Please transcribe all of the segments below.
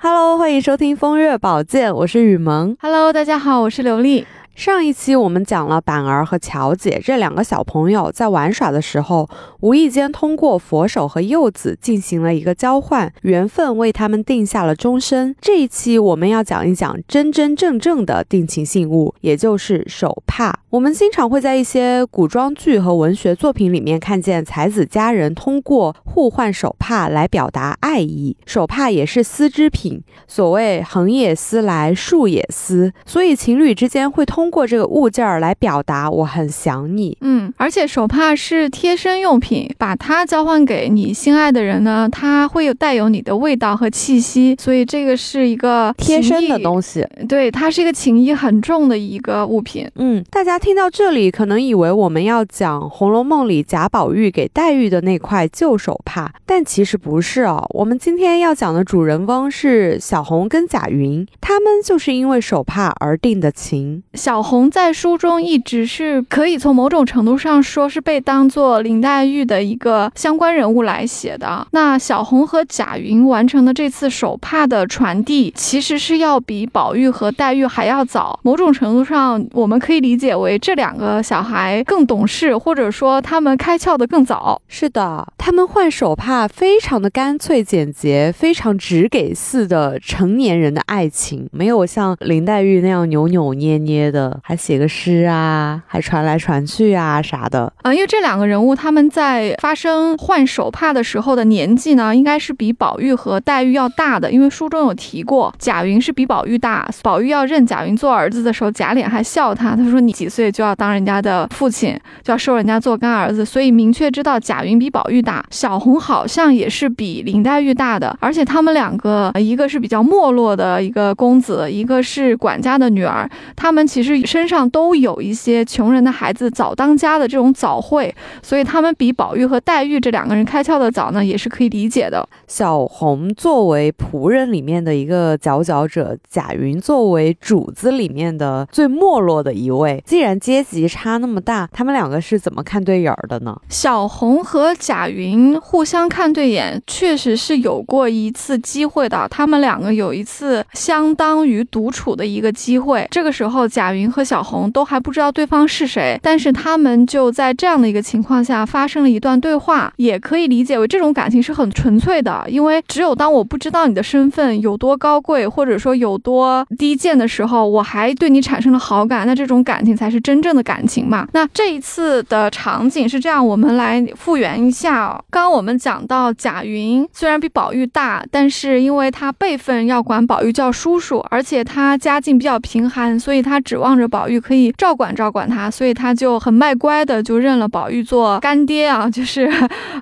Hello，欢迎收听《风月宝鉴》，我是雨萌。Hello，大家好，我是刘丽。上一期我们讲了板儿和乔姐这两个小朋友在玩耍的时候，无意间通过佛手和柚子进行了一个交换，缘分为他们定下了终身。这一期我们要讲一讲真真正正的定情信物，也就是手帕。我们经常会在一些古装剧和文学作品里面看见才子佳人通过互换手帕来表达爱意。手帕也是丝织品，所谓横也丝来，竖也丝，所以情侣之间会通过这个物件儿来表达我很想你。嗯，而且手帕是贴身用品，把它交换给你心爱的人呢，它会有带有你的味道和气息，所以这个是一个贴身的。东西，对，它是一个情谊很重的一个物品。嗯，大家听到这里可能以为我们要讲《红楼梦》里贾宝玉给黛玉的那块旧手帕，但其实不是哦。我们今天要讲的主人翁是小红跟贾云，他们就是因为手帕而定的情。小红在书中一直是可以从某种程度上说是被当做林黛玉的一个相关人物来写的。那小红和贾云完成的这次手帕的传递，其实是要比宝玉和黛玉还要早。某种程度上，我们可以理解为这两个小孩更懂事，或者说他们开窍的更早。是的，他们换手帕非常的干脆简洁，非常直给似的成年人的爱情，没有像林黛玉那样扭扭捏捏的，还写个诗啊，还传来传去啊啥的。啊、因为这两个人物他们在发生换手帕的时候的年纪呢，应该是比宝玉和黛玉要大的。因为书中有提过，贾云是比宝玉大。宝玉要认贾云做儿子的时候，贾琏还笑他，他说你几岁就要当人家的父亲，就要收人家做干儿子，所以明确知道贾云比宝玉大。小红好像也是比林黛玉大的，而且他们两个，一个是比较没落的一个公子，一个是管家的女儿，他们其实身上都有一些穷人的孩子早当家的这种早慧，所以他们比宝玉和黛玉这两个人开窍的早呢，也是可以理解的。小红作为仆人里面的一个佼佼者，贾云作为主子里面的最没落的一位。既然阶级差那么大，他们两个是怎么看对眼儿的呢？小红和贾云互相看对眼，确实是有过一次机会的。他们两个有一次相当于独处的一个机会，这个时候贾云云和小红都还不知道对方是谁，但是他们就在这样的一个情况下发生了一段对话，也可以理解为这种感情是很纯粹的，因为只有当我不知道你的身份有多高贵，或者说有多低贱的时候，我还对你产生了好感，那这种感情才是真正的感情嘛。那这一次的场景是这样，我们来复原一下。刚刚我们讲到贾云虽然比宝玉大，但是因为他辈分要管宝玉叫叔叔，而且他家境比较贫寒，所以他指望着宝玉可以照管照管他，所以他就很卖乖的就认了宝玉做干爹啊，就是，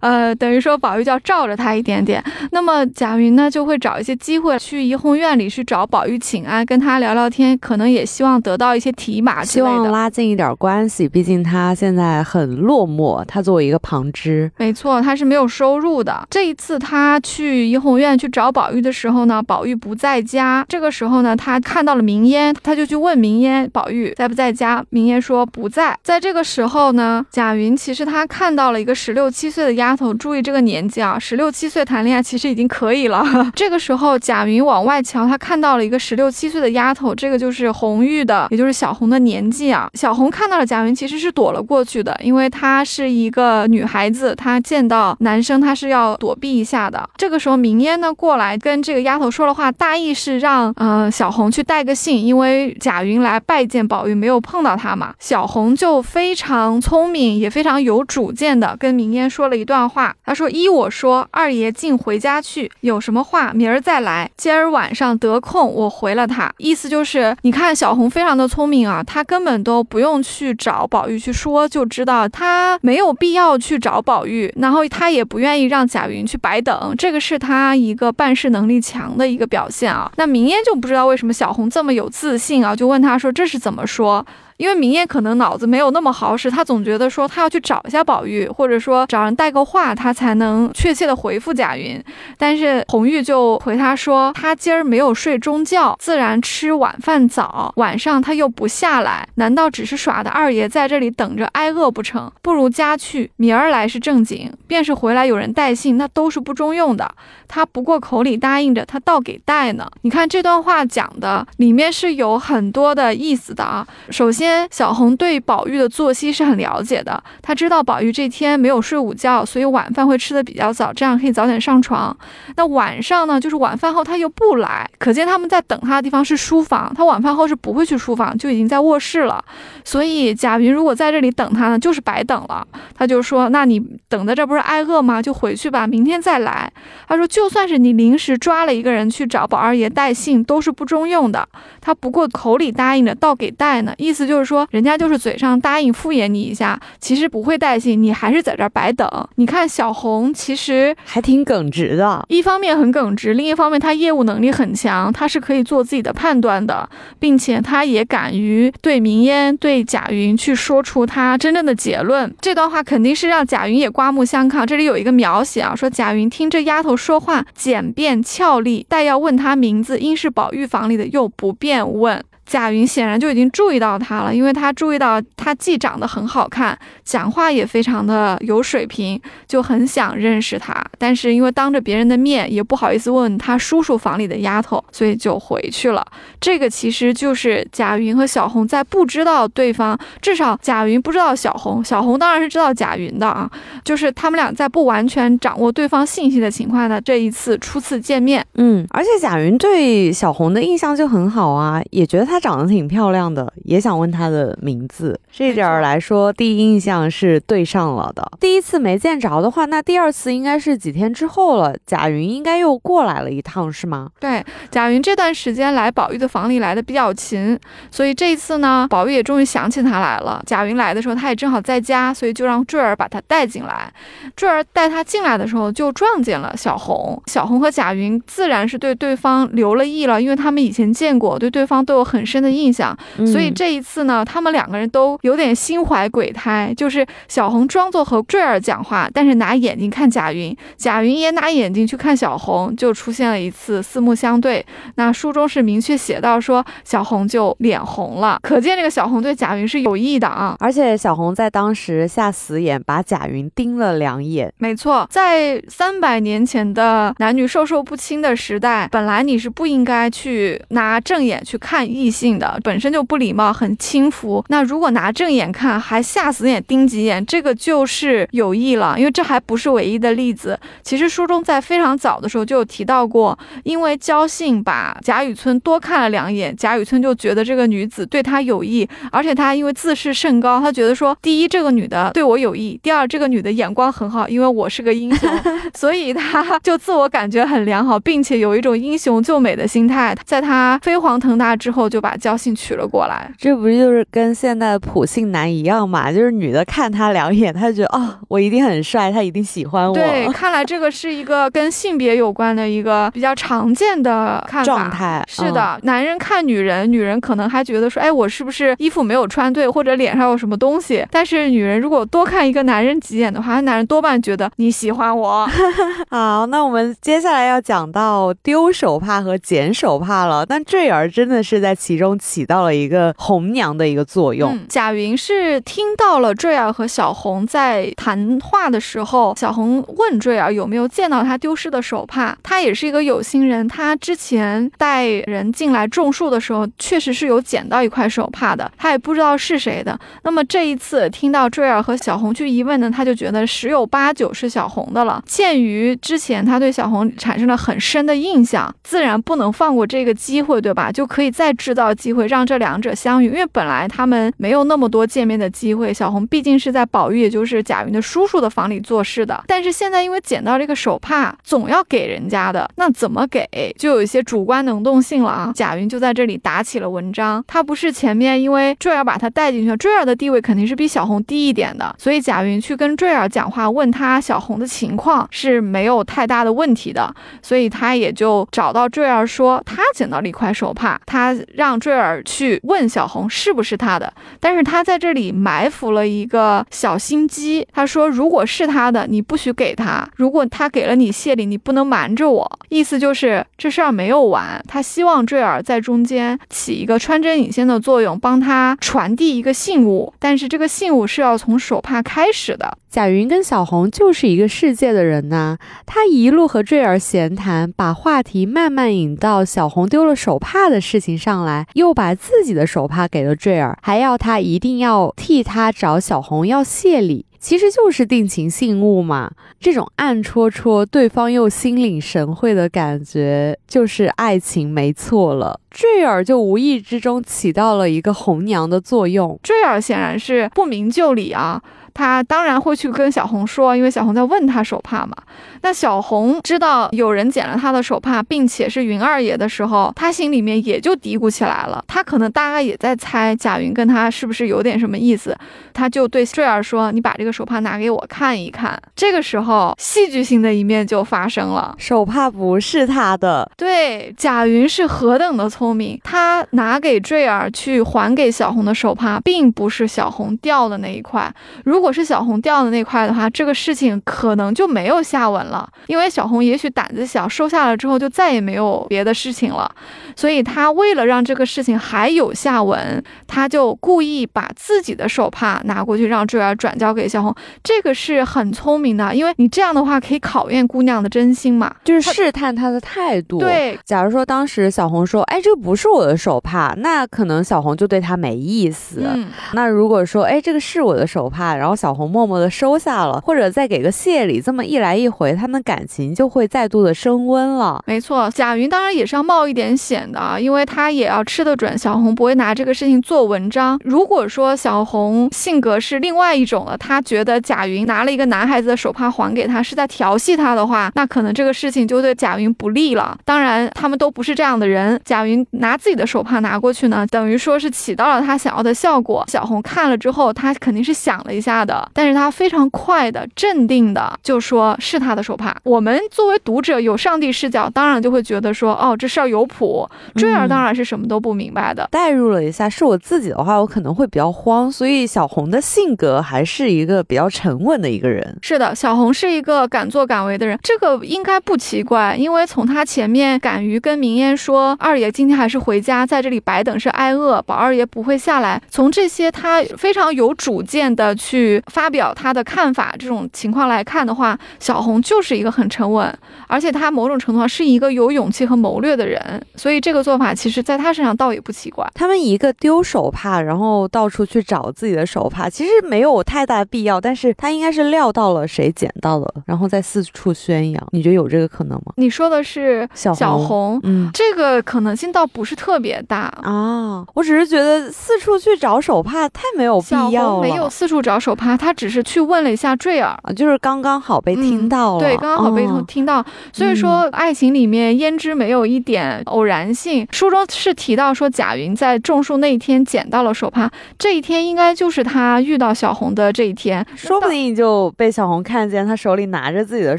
呃，等于说宝玉就要罩着他一点点。那么贾云呢，就会找一些机会去怡红院里去找宝玉请安，跟他聊聊天，可能也希望得到一些提拔之希望。拉近一点关系，毕竟他现在很落寞，他作为一个旁支。没错，他是没有收入的。这一次他去怡红院去找宝玉的时候呢，宝玉不在家。这个时候呢，他看到了明烟，他就去问明烟宝玉在不在家。明烟说不在。在这个时候呢，贾云其实他看到了一个十六七岁的丫头，注意这个年纪啊，十六七岁谈恋爱其实已经可以了。这个时候贾云往外瞧，他看到了一个十六七岁的丫头，这个就是红玉的，也就是小红的年纪啊。小红看到了贾云，其实是躲了过去的，因为她是一个女孩子，她见到男生她是要躲避一下的。这个时候明烟呢过来跟这个丫头说了话，大意是让呃小红去带个信，因为贾云来拜见宝玉没有碰到他嘛。小红就非常聪明，也非常有主见的跟明烟说了一段话。她说：“依我说，二爷竟回家去，有什么话明儿再来，今儿晚上得空我回了他。”意思就是，你看小红非常的聪明啊，她根本都不用去找宝玉去说，就知道她没有必要去找宝玉，然后她也不愿意让贾云去白等，这个是她一个办事能力强的一个表现啊。那明烟就不知道为什么小红这么有自信啊，就问她说这是怎么说？因为明艳可能脑子没有那么好使，他总觉得说他要去找一下宝玉，或者说找人带个话，他才能确切的回复贾云。但是红玉就回他说，他今儿没有睡中觉，自然吃晚饭早，晚上他又不下来，难道只是耍的二爷在这里等着挨饿不成？不如家去，明儿来是正经。便是回来有人带信，那都是不中用的。他不过口里答应着，他倒给带呢。你看这段话讲的里面是有很多的意思的啊。首先，小红对宝玉的作息是很了解的，他知道宝玉这天没有睡午觉，所以晚饭会吃的比较早，这样可以早点上床。那晚上呢，就是晚饭后他又不来，可见他们在等他的地方是书房，他晚饭后是不会去书房，就已经在卧室了。所以贾云如果在这里等他呢，就是白等了。他就说：“那你等在这不是挨饿吗？就回去吧，明天再来。”他说。就算是你临时抓了一个人去找宝二爷带信，都是不中用的。他不过口里答应着，倒给带呢。意思就是说，人家就是嘴上答应敷衍你一下，其实不会带信，你还是在这儿白等。你看小红其实还挺耿直的，一方面很耿直，另一方面她业务能力很强，她是可以做自己的判断的，并且她也敢于对明烟、对贾云去说出她真正的结论。这段话肯定是让贾云也刮目相看。这里有一个描写啊，说贾云听这丫头说。话简便俏丽，但要问她名字，应是宝玉房里的，又不便问。贾云显然就已经注意到他了，因为他注意到他既长得很好看，讲话也非常的有水平，就很想认识他。但是因为当着别人的面，也不好意思问他叔叔房里的丫头，所以就回去了。这个其实就是贾云和小红在不知道对方，至少贾云不知道小红，小红当然是知道贾云的啊。就是他们俩在不完全掌握对方信息的情况下，这一次初次见面。嗯，而且贾云对小红的印象就很好啊，也觉得他。她长得挺漂亮的，也想问她的名字。这点儿来说，第一印象是对上了的。第一次没见着的话，那第二次应该是几天之后了。贾云应该又过来了一趟，是吗？对，贾云这段时间来宝玉的房里来的比较勤，所以这一次呢，宝玉也终于想起他来了。贾云来的时候，他也正好在家，所以就让坠儿把他带进来。坠儿带他进来的时候，就撞见了小红。小红和贾云自然是对对方留了意了，因为他们以前见过，对对方都有很。深的印象，所以这一次呢，他们两个人都有点心怀鬼胎。就是小红装作和坠儿讲话，但是拿眼睛看贾云，贾云也拿眼睛去看小红，就出现了一次四目相对。那书中是明确写到说，小红就脸红了，可见这个小红对贾云是有意的啊。而且小红在当时下死眼，把贾云盯了两眼。没错，在三百年前的男女授受不亲的时代，本来你是不应该去拿正眼去看异。性的本身就不礼貌，很轻浮。那如果拿正眼看，还下死眼盯几眼，这个就是有意了。因为这还不是唯一的例子。其实书中在非常早的时候就有提到过，因为焦信把贾雨村多看了两眼，贾雨村就觉得这个女子对他有意，而且他因为自视甚高，他觉得说，第一这个女的对我有意，第二这个女的眼光很好，因为我是个英雄，所以他就自我感觉很良好，并且有一种英雄救美的心态。在他飞黄腾达之后就。把焦信娶了过来，这不就是跟现在的普信男一样嘛？就是女的看他两眼，他就觉得哦，我一定很帅，他一定喜欢我。对，看来这个是一个跟性别有关的一个比较常见的看法状态。是的，男人看女人，女人可能还觉得说，哎，我是不是衣服没有穿对，或者脸上有什么东西？但是女人如果多看一个男人几眼的话，男人多半觉得你喜欢我。好，那我们接下来要讲到丢手帕和捡手帕了。但坠儿真的是在其。其中起到了一个红娘的一个作用。贾云是听到了坠儿和小红在谈话的时候，小红问坠儿有没有见到他丢失的手帕。他也是一个有心人，他之前带人进来种树的时候，确实是有捡到一块手帕的，他也不知道是谁的。那么这一次听到坠儿和小红去一问呢，他就觉得十有八九是小红的了。鉴于之前他对小红产生了很深的印象，自然不能放过这个机会，对吧？就可以再制造。机会让这两者相遇，因为本来他们没有那么多见面的机会。小红毕竟是在宝玉，也就是贾云的叔叔的房里做事的，但是现在因为捡到这个手帕，总要给人家的，那怎么给，就有一些主观能动性了啊。贾云就在这里打起了文章。他不是前面因为坠儿把他带进去了，坠儿的地位肯定是比小红低一点的，所以贾云去跟坠儿讲话，问他小红的情况是没有太大的问题的，所以他也就找到坠儿说他捡到了一块手帕，他让。让坠儿去问小红是不是他的，但是他在这里埋伏了一个小心机。他说，如果是他的，你不许给他；如果他给了你谢礼，你不能瞒着我。意思就是这事儿没有完，他希望坠儿在中间起一个穿针引线的作用，帮他传递一个信物。但是这个信物是要从手帕开始的。贾云跟小红就是一个世界的人呐，他一路和坠儿闲谈，把话题慢慢引到小红丢了手帕的事情上来又把自己的手帕给了坠儿，还要他一定要替他找小红要谢礼，其实就是定情信物嘛。这种暗戳戳，对方又心领神会的感觉，就是爱情没错了。坠儿就无意之中起到了一个红娘的作用。坠儿显然是不明就里啊。他当然会去跟小红说，因为小红在问他手帕嘛。那小红知道有人捡了他的手帕，并且是云二爷的时候，他心里面也就嘀咕起来了。他可能大概也在猜贾云跟他是不是有点什么意思。他就对坠儿说：“你把这个手帕拿给我看一看。”这个时候，戏剧性的一面就发生了。手帕不是他的。对，贾云是何等的聪明，他拿给坠儿去还给小红的手帕，并不是小红掉的那一块。如果如如果是小红掉的那块的话，这个事情可能就没有下文了，因为小红也许胆子小，收下了之后就再也没有别的事情了。所以他为了让这个事情还有下文，他就故意把自己的手帕拿过去，让坠儿转交给小红。这个是很聪明的，因为你这样的话可以考验姑娘的真心嘛，就是试探她的态度。对，假如说当时小红说：“哎，这个不是我的手帕”，那可能小红就对她没意思。嗯，那如果说：“哎，这个是我的手帕”，然后小红默默的收下了，或者再给个谢礼，这么一来一回，他们感情就会再度的升温了。没错，贾云当然也是要冒一点险的，因为他也要吃得准小红不会拿这个事情做文章。如果说小红性格是另外一种了，他觉得贾云拿了一个男孩子的手帕还给他是在调戏他的话，那可能这个事情就对贾云不利了。当然，他们都不是这样的人。贾云拿自己的手帕拿过去呢，等于说是起到了他想要的效果。小红看了之后，他肯定是想了一下的，但是他非常快的、镇定的就说是他的手帕。我们作为读者有上帝视角，当然就会觉得说，哦，这事儿有谱。坠儿当然是什么都不明白的。代入了一下，是我自己的话，我可能会比较慌。所以小红的性格还是一个比较沉稳的一个人。是的，小红是一个敢作敢为的人，这个应该不奇怪，因为从他前面敢于跟明烟说，二爷今天还是回家，在这里白等是挨饿，宝二爷不会下来。从这些他非常有主见的去发表。表他的看法，这种情况来看的话，小红就是一个很沉稳，而且他某种程度上是一个有勇气和谋略的人，所以这个做法其实在他身上倒也不奇怪。他们一个丢手帕，然后到处去找自己的手帕，其实没有太大必要，但是他应该是料到了谁捡到了，然后再四处宣扬。你觉得有这个可能吗？你说的是小红，嗯，这个可能性倒不是特别大啊。我只是觉得四处去找手帕太没有必要了。没有四处找手帕，他只。只是去问了一下坠儿，就是刚刚好被听到了，对，刚刚好被听到。所以说，爱情里面胭脂没有一点偶然性。书中是提到说，贾云在种树那一天捡到了手帕，这一天应该就是他遇到小红的这一天，说不定就被小红看见他手里拿着自己的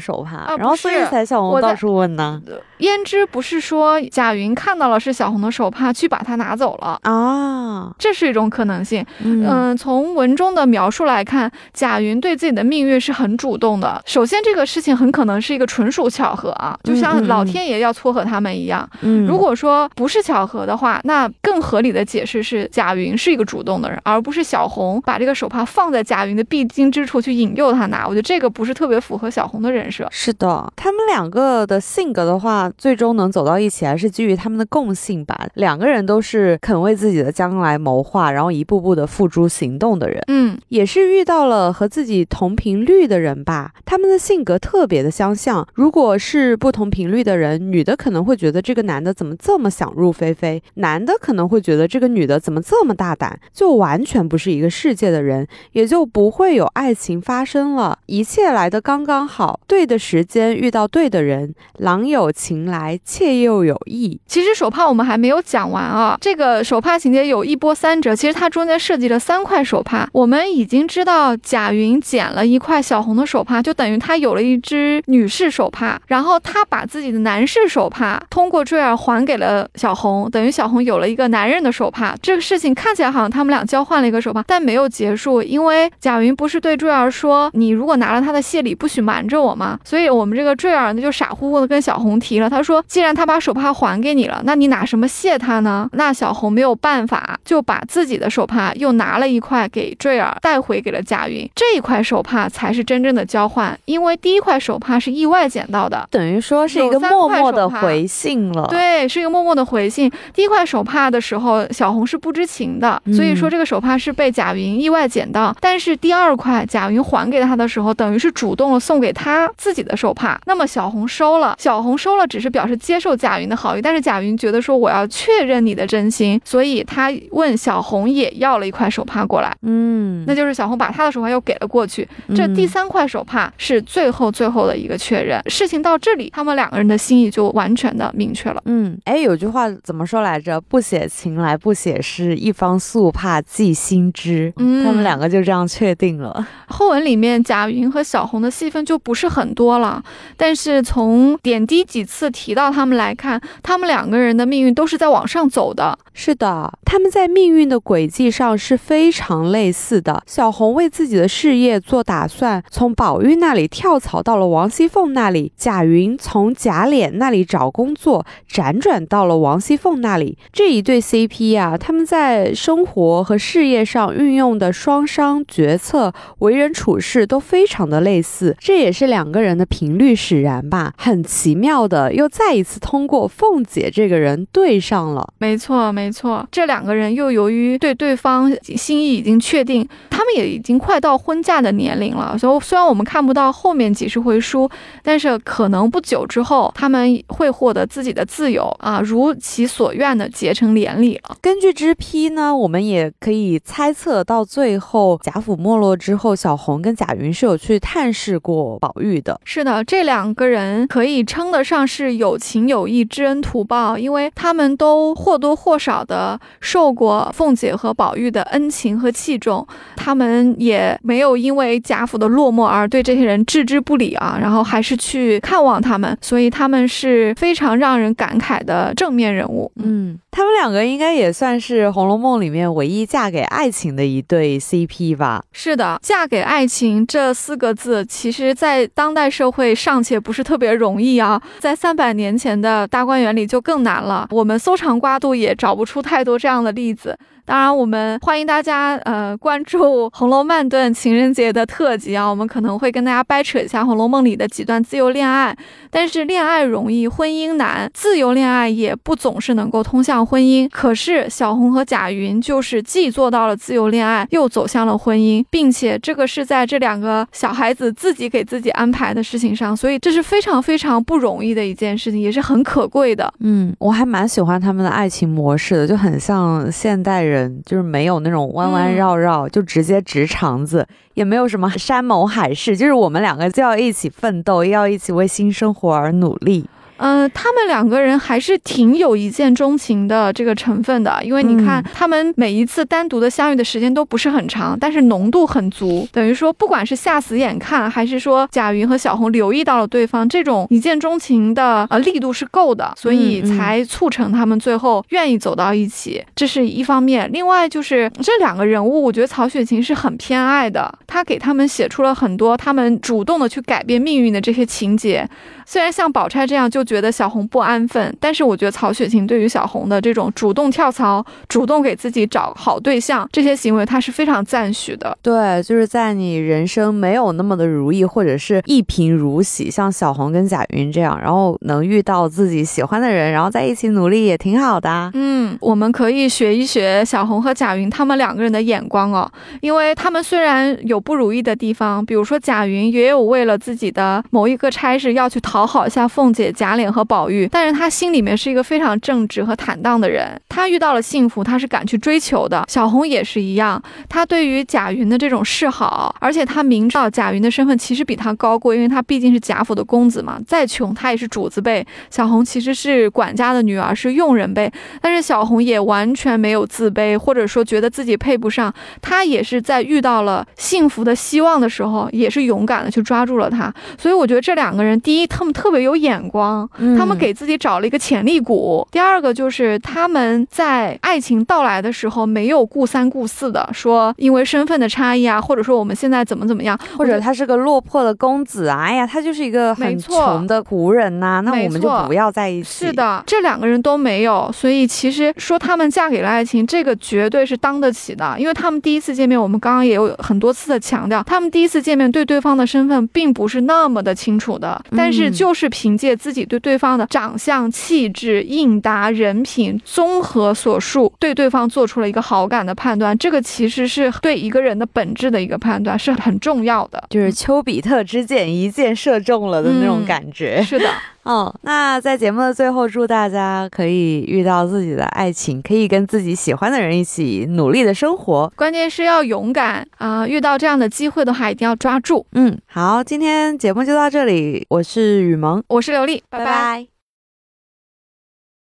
手帕，然后所以才小红到处问呢。胭脂不是说贾云看到了是小红的手帕，去把它拿走了啊？这是一种可能性。嗯，从文中的描述来看。贾云对自己的命运是很主动的。首先，这个事情很可能是一个纯属巧合啊，就像老天爷要撮合他们一样。嗯，如果说不是巧合的话，那更合理的解释是贾云是一个主动的人，而不是小红把这个手帕放在贾云的必经之处去引诱他拿。我觉得这个不是特别符合小红的人设。是的，他们两个的性格的话，最终能走到一起，还是基于他们的共性吧。两个人都是肯为自己的将来谋划，然后一步步的付诸行动的人。嗯，也是遇到了。和自己同频率的人吧，他们的性格特别的相像。如果是不同频率的人，女的可能会觉得这个男的怎么这么想入非非，男的可能会觉得这个女的怎么这么大胆，就完全不是一个世界的人，也就不会有爱情发生了。一切来的刚刚好，对的时间遇到对的人，郎有情情来，妾又有意。其实手帕我们还没有讲完啊，这个手帕情节有一波三折，其实它中间设计了三块手帕。我们已经知道贾云捡了一块小红的手帕，就等于他有了一只女士手帕，然后他把自己的男士手帕通过坠儿还给了小红，等于小红有了一个男人的手帕。这个事情看起来好像他们俩交换了一个手帕，但没有结束，因为贾云不是对坠儿说：“你如果拿了他的谢礼，不许瞒着我吗？”所以我们这个坠儿呢就傻乎乎的跟小红提了，他说：“既然他把手帕还给你了，那你拿什么谢他呢？”那小红没有办法，就把自己的手帕又拿了一块给坠儿带回给了贾云。这一块手帕才是真正的交换，因为第一块手帕是意外捡到的，等于说是一个默默的回信了。对，是一个默默的回信。第一块手帕的时候，小红是不知情的，所以说这个手帕是被贾云意外捡到。但是第二块贾云还给他的时候，等于是主动了送给他自己的手帕。那么小红收了，小红收了，只是表示接受贾云的好意。但是贾云觉得说我要确认你的真心，所以他问小红也要了一块手帕过来。嗯，那就是小红把他的手帕又给了过去。这第三块手帕是最后最后的一个确认。事情到这里，他们两个人的心意就完全的明确了。嗯，哎，有句话怎么说来着？不写情来不写诗，一方素帕寄心知。嗯，他们两个就这样确定了。后文里面贾云和小红的戏份就不是很多了，但是从点滴几次提到他们来看，他们两个人的命运都是在往上走的。是的，他们在命运的轨迹上是非常类似的。小红为自己的事业做打算，从宝玉那里跳槽到了王熙凤那里；贾云从贾琏那里找工作，辗转到了王熙凤那里。这一对 CP 呀，他们在生活和事业上运用的双商决策、为人处事都非常的类似，这也是两个人的频率使然吧。很奇妙的，又再一次通过凤姐这个人对上了。没错，没。错，这两个人又由于对对方心意已经确定，他们也已经快到婚嫁的年龄了。所以虽然我们看不到后面几十回书，但是可能不久之后他们会获得自己的自由啊，如其所愿的结成连理了。根据支批呢，我们也可以猜测到最后贾府没落之后，小红跟贾云是有去探视过宝玉的。是的，这两个人可以称得上是有情有义、知恩图报，因为他们都或多或少。的受过凤姐和宝玉的恩情和器重，他们也没有因为贾府的落寞而对这些人置之不理啊，然后还是去看望他们，所以他们是非常让人感慨的正面人物。嗯，他们两个应该也算是《红楼梦》里面唯一嫁给爱情的一对 CP 吧？是的，嫁给爱情这四个字，其实在当代社会尚且不是特别容易啊，在三三百年前的大观园里就更难了。我们搜肠刮肚也找不。出太多这样的例子。当然，我们欢迎大家呃关注《红楼慢顿》情人节的特辑啊，我们可能会跟大家掰扯一下《红楼梦》里的几段自由恋爱。但是恋爱容易，婚姻难，自由恋爱也不总是能够通向婚姻。可是小红和贾云就是既做到了自由恋爱，又走向了婚姻，并且这个是在这两个小孩子自己给自己安排的事情上，所以这是非常非常不容易的一件事情，也是很可贵的。嗯，我还蛮喜欢他们的爱情模式的，就很像现代人。就是没有那种弯弯绕绕，就直接直肠子，也没有什么山盟海誓，就是我们两个就要一起奋斗，要一起为新生活而努力。嗯，他们两个人还是挺有一见钟情的这个成分的，因为你看他们每一次单独的相遇的时间都不是很长，但是浓度很足，等于说不管是下死眼看，还是说贾云和小红留意到了对方，这种一见钟情的呃力度是够的，所以才促成他们最后愿意走到一起，这是一方面。另外就是这两个人物，我觉得曹雪芹是很偏爱的，他给他们写出了很多他们主动的去改变命运的这些情节。虽然像宝钗这样就觉得小红不安分，但是我觉得曹雪芹对于小红的这种主动跳槽、主动给自己找好对象这些行为，他是非常赞许的。对，就是在你人生没有那么的如意，或者是一贫如洗，像小红跟贾云这样，然后能遇到自己喜欢的人，然后在一起努力也挺好的。嗯，我们可以学一学小红和贾云他们两个人的眼光哦，因为他们虽然有不如意的地方，比如说贾云也有为了自己的某一个差事要去讨。讨好一下凤姐、贾脸和宝玉，但是他心里面是一个非常正直和坦荡的人。他遇到了幸福，他是敢去追求的。小红也是一样，他对于贾云的这种示好，而且他明知道贾云的身份其实比他高贵，因为他毕竟是贾府的公子嘛，再穷他也是主子辈。小红其实是管家的女儿，是佣人辈，但是小红也完全没有自卑，或者说觉得自己配不上。她也是在遇到了幸福的希望的时候，也是勇敢的去抓住了他。所以我觉得这两个人，第一，他们特别有眼光，他们给自己找了一个潜力股；第二个就是他们在爱情到来的时候，没有顾三顾四的说，因为身份的差异啊，或者说我们现在怎么怎么样，或者他是个落魄的公子啊，哎呀，他就是一个很穷的仆人呐，那我们就不要在一起。是的，这两个人都没有，所以其实说他们嫁给了爱情，这个绝对是当得起的，因为他们第一次见面，我们刚刚也有很多次的强调，他们第一次见面对对方的身份并不是那么的清楚的，但是就是凭借自己对对方的长相、气质、应答、人品综合所述，对对方做出了一个好感的判断，这个其实是对一个人的本质的一个判断，是很重要的，就是丘比特之箭一箭射中了的那种感觉。是的。哦，那在节目的最后，祝大家可以遇到自己的爱情，可以跟自己喜欢的人一起努力的生活。关键是要勇敢啊！遇到这样的机会的话，一定要抓住。嗯，好，今天节目就到这里，我是雨萌，我是刘丽，拜拜。